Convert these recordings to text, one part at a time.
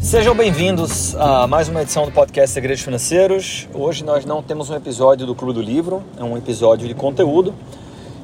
Sejam bem-vindos a mais uma edição do podcast Segredos Financeiros. Hoje nós não temos um episódio do Clube do Livro, é um episódio de conteúdo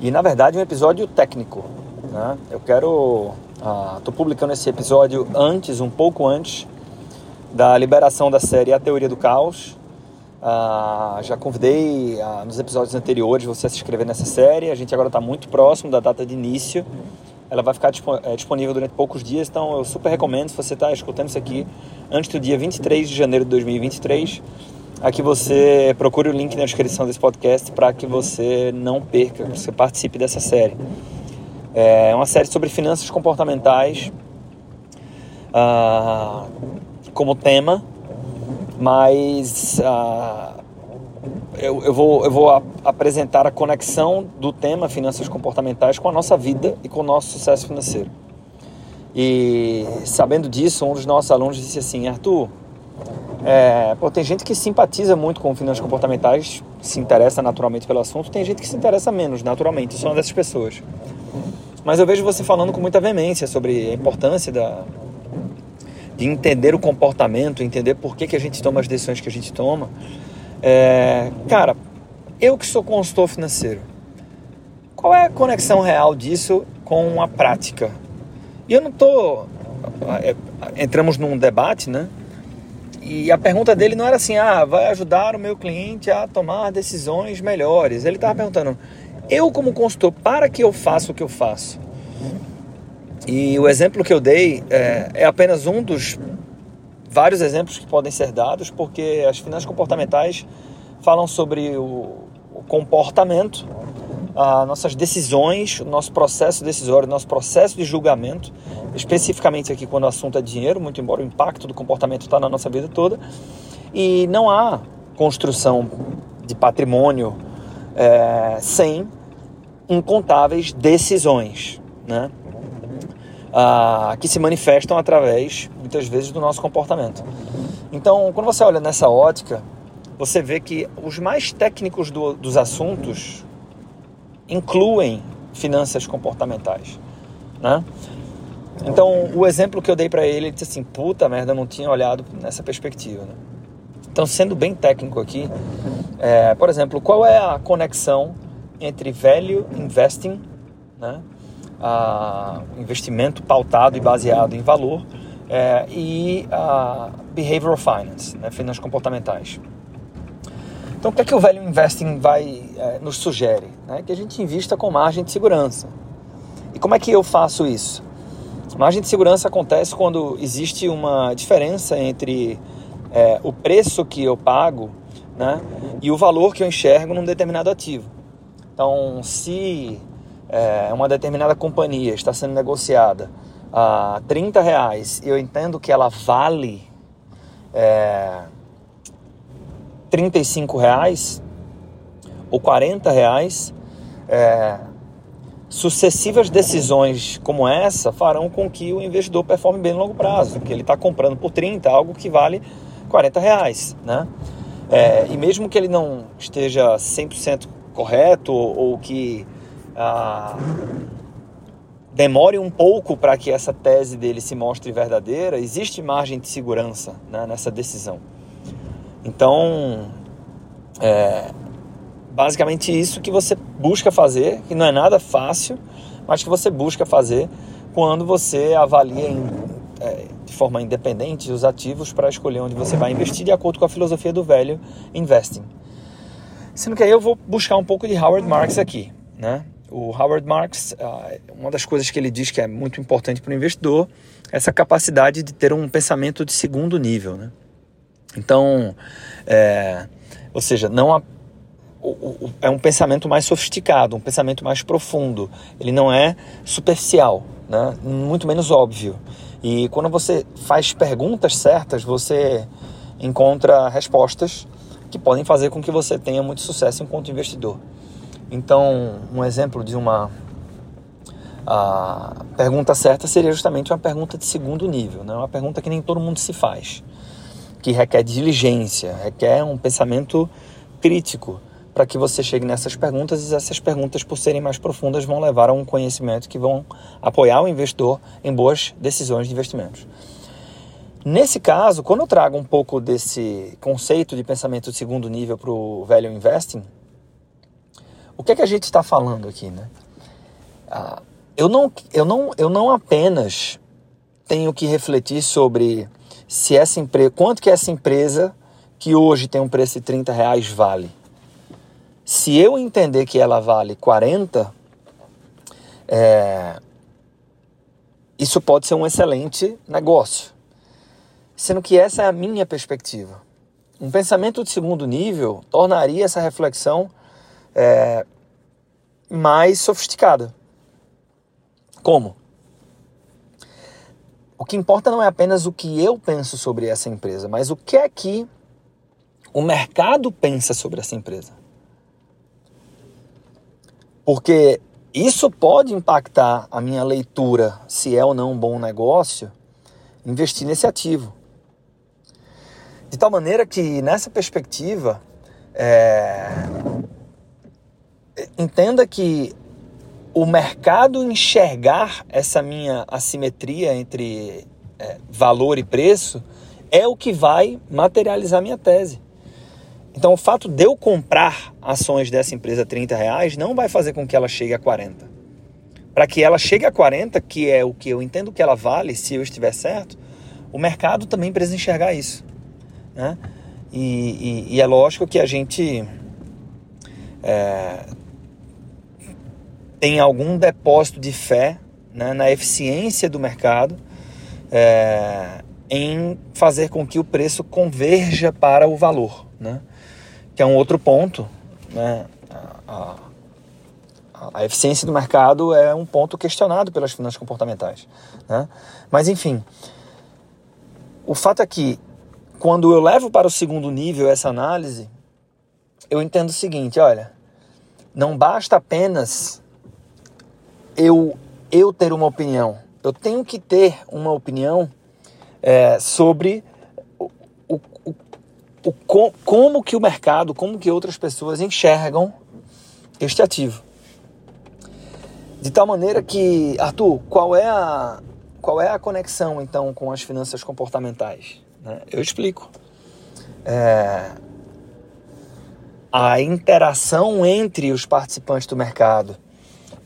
e, na verdade, um episódio técnico. Né? Eu quero. Estou ah, publicando esse episódio antes, um pouco antes, da liberação da série A Teoria do Caos. Ah, já convidei ah, nos episódios anteriores você a se inscrever nessa série. A gente agora está muito próximo da data de início. Ela vai ficar é, disponível durante poucos dias, então eu super recomendo, se você está escutando isso aqui antes do dia 23 de janeiro de 2023, a que você procure o link na descrição desse podcast para que você não perca, que você participe dessa série. É uma série sobre finanças comportamentais uh, como tema, mas uh, eu, eu, vou, eu vou apresentar a conexão do tema finanças comportamentais com a nossa vida e com o nosso sucesso financeiro. E sabendo disso, um dos nossos alunos disse assim: Arthur, é, pô, tem gente que simpatiza muito com finanças comportamentais, se interessa naturalmente pelo assunto, tem gente que se interessa menos naturalmente, eu sou uma dessas pessoas. Mas eu vejo você falando com muita veemência sobre a importância da, de entender o comportamento, entender por que, que a gente toma as decisões que a gente toma. É, cara, eu que sou consultor financeiro, qual é a conexão real disso com a prática? E eu não estou. É, entramos num debate, né? E a pergunta dele não era assim, ah, vai ajudar o meu cliente a tomar decisões melhores. Ele estava perguntando, eu como consultor, para que eu faça o que eu faço? E o exemplo que eu dei é, é apenas um dos vários exemplos que podem ser dados, porque as finanças comportamentais falam sobre o, o comportamento, as nossas decisões, o nosso processo decisório, o nosso processo de julgamento, especificamente aqui quando o assunto é dinheiro, muito embora o impacto do comportamento está na nossa vida toda, e não há construção de patrimônio é, sem incontáveis decisões, né? Que se manifestam através, muitas vezes, do nosso comportamento. Então, quando você olha nessa ótica, você vê que os mais técnicos do, dos assuntos incluem finanças comportamentais, né? Então, o exemplo que eu dei para ele, ele disse assim: puta merda, eu não tinha olhado nessa perspectiva. Né? Então, sendo bem técnico aqui, é, por exemplo, qual é a conexão entre value investing, né? Investimento pautado e baseado em valor é, e a behavioral finance, né, finanças comportamentais. Então, o que é que o Value Investing vai é, nos sugere? Né? Que a gente invista com margem de segurança. E como é que eu faço isso? Margem de segurança acontece quando existe uma diferença entre é, o preço que eu pago né, e o valor que eu enxergo num determinado ativo. Então, se é, uma determinada companhia está sendo negociada a 30 reais e eu entendo que ela vale é, 35 reais ou 40 reais, é, sucessivas decisões como essa farão com que o investidor performe bem no longo prazo, que ele está comprando por 30 algo que vale 40 reais, né? É, e mesmo que ele não esteja 100% correto ou, ou que ah, demore um pouco para que essa tese dele se mostre verdadeira, existe margem de segurança né, nessa decisão. Então, é basicamente isso que você busca fazer, que não é nada fácil, mas que você busca fazer quando você avalia em, é, de forma independente os ativos para escolher onde você vai investir de acordo com a filosofia do velho investing. Sendo que aí eu vou buscar um pouco de Howard Marks aqui, né? O Howard Marks, ah, uma das coisas que ele diz que é muito importante para o investidor é essa capacidade de ter um pensamento de segundo nível. Né? Então, é, ou seja, não há, o, o, é um pensamento mais sofisticado, um pensamento mais profundo. Ele não é superficial, né? muito menos óbvio. E quando você faz perguntas certas, você encontra respostas que podem fazer com que você tenha muito sucesso enquanto investidor. Então, um exemplo de uma a pergunta certa seria justamente uma pergunta de segundo nível, né? uma pergunta que nem todo mundo se faz, que requer diligência, requer um pensamento crítico para que você chegue nessas perguntas e essas perguntas, por serem mais profundas, vão levar a um conhecimento que vão apoiar o investidor em boas decisões de investimentos. Nesse caso, quando eu trago um pouco desse conceito de pensamento de segundo nível para o value investing, o que é que a gente está falando aqui, né? Ah, eu, não, eu, não, eu não apenas tenho que refletir sobre se essa empresa, quanto que essa empresa que hoje tem um preço de 30 reais vale. Se eu entender que ela vale 40, é, isso pode ser um excelente negócio. Sendo que essa é a minha perspectiva. Um pensamento de segundo nível tornaria essa reflexão é, mais sofisticada. Como? O que importa não é apenas o que eu penso sobre essa empresa, mas o que é que o mercado pensa sobre essa empresa. Porque isso pode impactar a minha leitura se é ou não um bom negócio investir nesse ativo. De tal maneira que, nessa perspectiva, é... entenda que o mercado enxergar essa minha assimetria entre é, valor e preço é o que vai materializar minha tese. Então, o fato de eu comprar ações dessa empresa a 30 reais não vai fazer com que ela chegue a 40. Para que ela chegue a 40, que é o que eu entendo que ela vale, se eu estiver certo, o mercado também precisa enxergar isso. Né? E, e, e é lógico que a gente é, tem algum depósito de fé né, na eficiência do mercado é, em fazer com que o preço converja para o valor, né? que é um outro ponto. Né? A, a, a, eficiência do mercado é um ponto questionado pelas finanças comportamentais. Né? Mas, enfim, o fato é que quando eu levo para o segundo nível essa análise, eu entendo o seguinte: olha, não basta apenas eu, eu ter uma opinião. Eu tenho que ter uma opinião é, sobre o, o, o, como que o mercado, como que outras pessoas enxergam este ativo. De tal maneira que, Arthur, qual é a, qual é a conexão então com as finanças comportamentais? Né? Eu explico. É, a interação entre os participantes do mercado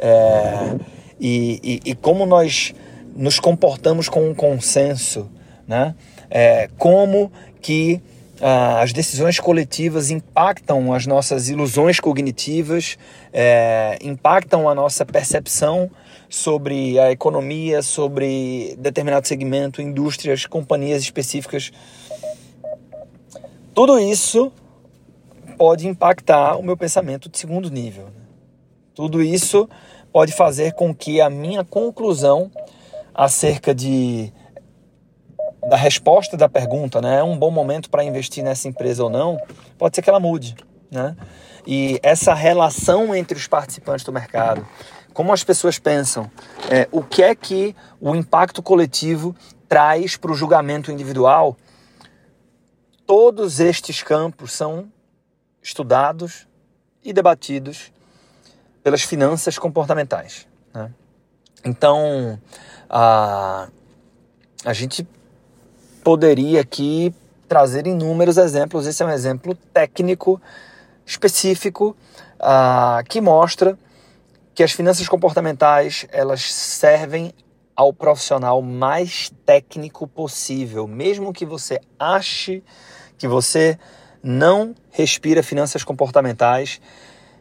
é, e, e, e, como nós nos comportamos com um consenso, né? É, como que ah, as decisões coletivas impactam as nossas ilusões cognitivas, é, impactam a nossa percepção sobre a economia, sobre determinado segmento, indústrias, companhias específicas. Tudo isso pode impactar o meu pensamento de segundo nível. Tudo isso pode fazer com que a minha conclusão acerca de da resposta da pergunta, né, é um bom momento para investir nessa empresa ou não, pode ser que ela mude, né? E essa relação entre os participantes do mercado, como as pessoas pensam, é, o que é que o impacto coletivo traz para o julgamento individual, todos estes campos são estudados e debatidos pelas finanças comportamentais. Né? Então, a, a gente poderia aqui trazer inúmeros exemplos. Esse é um exemplo técnico, específico, que mostra que as finanças comportamentais elas servem ao profissional mais técnico possível, mesmo que você ache que você não respira finanças comportamentais,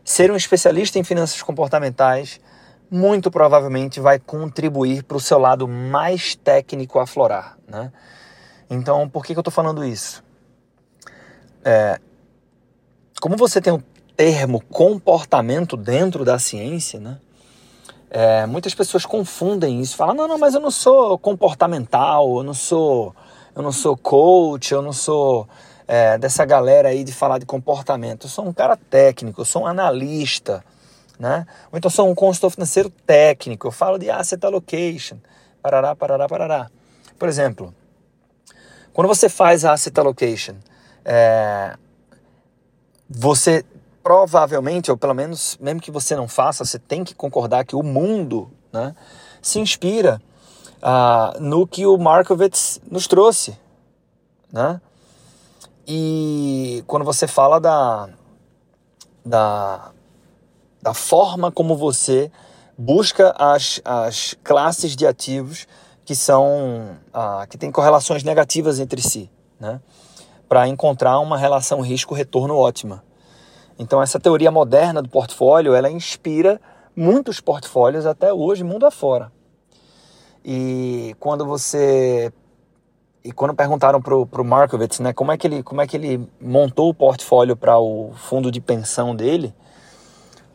Ser um especialista em finanças comportamentais muito provavelmente vai contribuir para o seu lado mais técnico aflorar. Né? Então, por que, que eu estou falando isso? É, como você tem o termo comportamento dentro da ciência, né? É, muitas pessoas confundem isso, falam, não, não, mas eu não sou comportamental, eu não sou, eu não sou coach, eu não sou é, dessa galera aí de falar de comportamento. Eu sou um cara técnico, eu sou um analista, né? Ou então sou um consultor financeiro técnico, eu falo de asset allocation, parará, parará, parará. Por exemplo, quando você faz a asset allocation, é, você provavelmente, ou pelo menos, mesmo que você não faça, você tem que concordar que o mundo né, se inspira uh, no que o Markowitz nos trouxe. Né? E quando você fala da, da, da forma como você busca as, as classes de ativos que são uh, que têm correlações negativas entre si, né? para encontrar uma relação risco-retorno ótima. Então essa teoria moderna do portfólio, ela inspira muitos portfólios até hoje, mundo afora. E quando você e quando perguntaram pro, pro Markowitz, né, como é que ele como é que ele montou o portfólio para o fundo de pensão dele,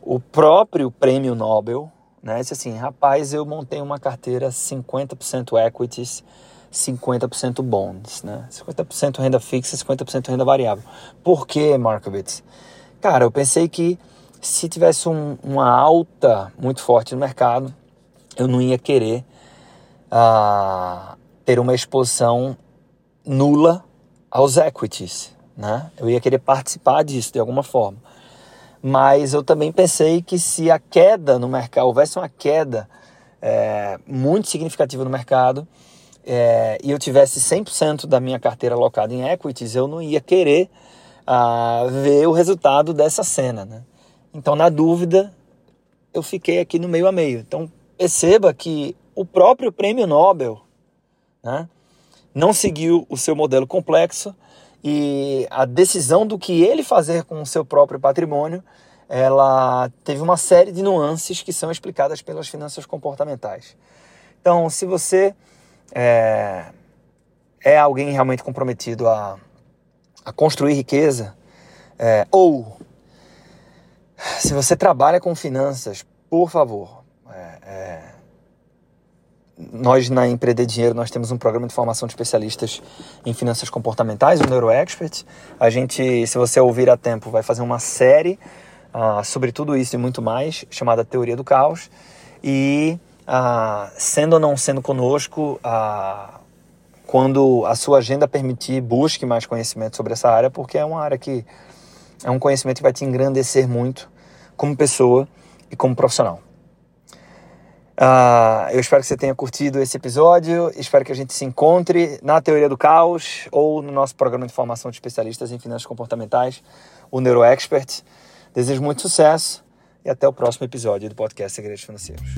o próprio prêmio Nobel, né, disse assim, rapaz, eu montei uma carteira 50% equities, 50% bonds, né? 50% renda fixa, 50% renda variável. Por que, Markowitz? Cara, eu pensei que se tivesse um, uma alta muito forte no mercado, eu não ia querer uh, ter uma exposição nula aos equities, né? Eu ia querer participar disso de alguma forma. Mas eu também pensei que se a queda no mercado, houvesse uma queda é, muito significativa no mercado, é, e eu tivesse 100% da minha carteira alocada em equities, eu não ia querer uh, ver o resultado dessa cena. Né? Então, na dúvida, eu fiquei aqui no meio a meio. Então, perceba que o próprio prêmio Nobel né, não seguiu o seu modelo complexo e a decisão do que ele fazer com o seu próprio patrimônio ela teve uma série de nuances que são explicadas pelas finanças comportamentais. Então, se você é, é alguém realmente comprometido a, a construir riqueza, é, ou se você trabalha com finanças, por favor, é, é, nós na Empreender Dinheiro nós temos um programa de formação de especialistas em finanças comportamentais, o NeuroExpert. A gente, se você ouvir a tempo, vai fazer uma série uh, sobre tudo isso e muito mais, chamada Teoria do Caos. E ah, sendo ou não sendo conosco, ah, quando a sua agenda permitir, busque mais conhecimento sobre essa área, porque é uma área que é um conhecimento que vai te engrandecer muito como pessoa e como profissional. Uh, eu espero que você tenha curtido esse episódio. Espero que a gente se encontre na Teoria do Caos ou no nosso programa de formação de especialistas em finanças comportamentais, o NeuroExpert. Desejo muito sucesso e até o próximo episódio do podcast Segredos Financeiros.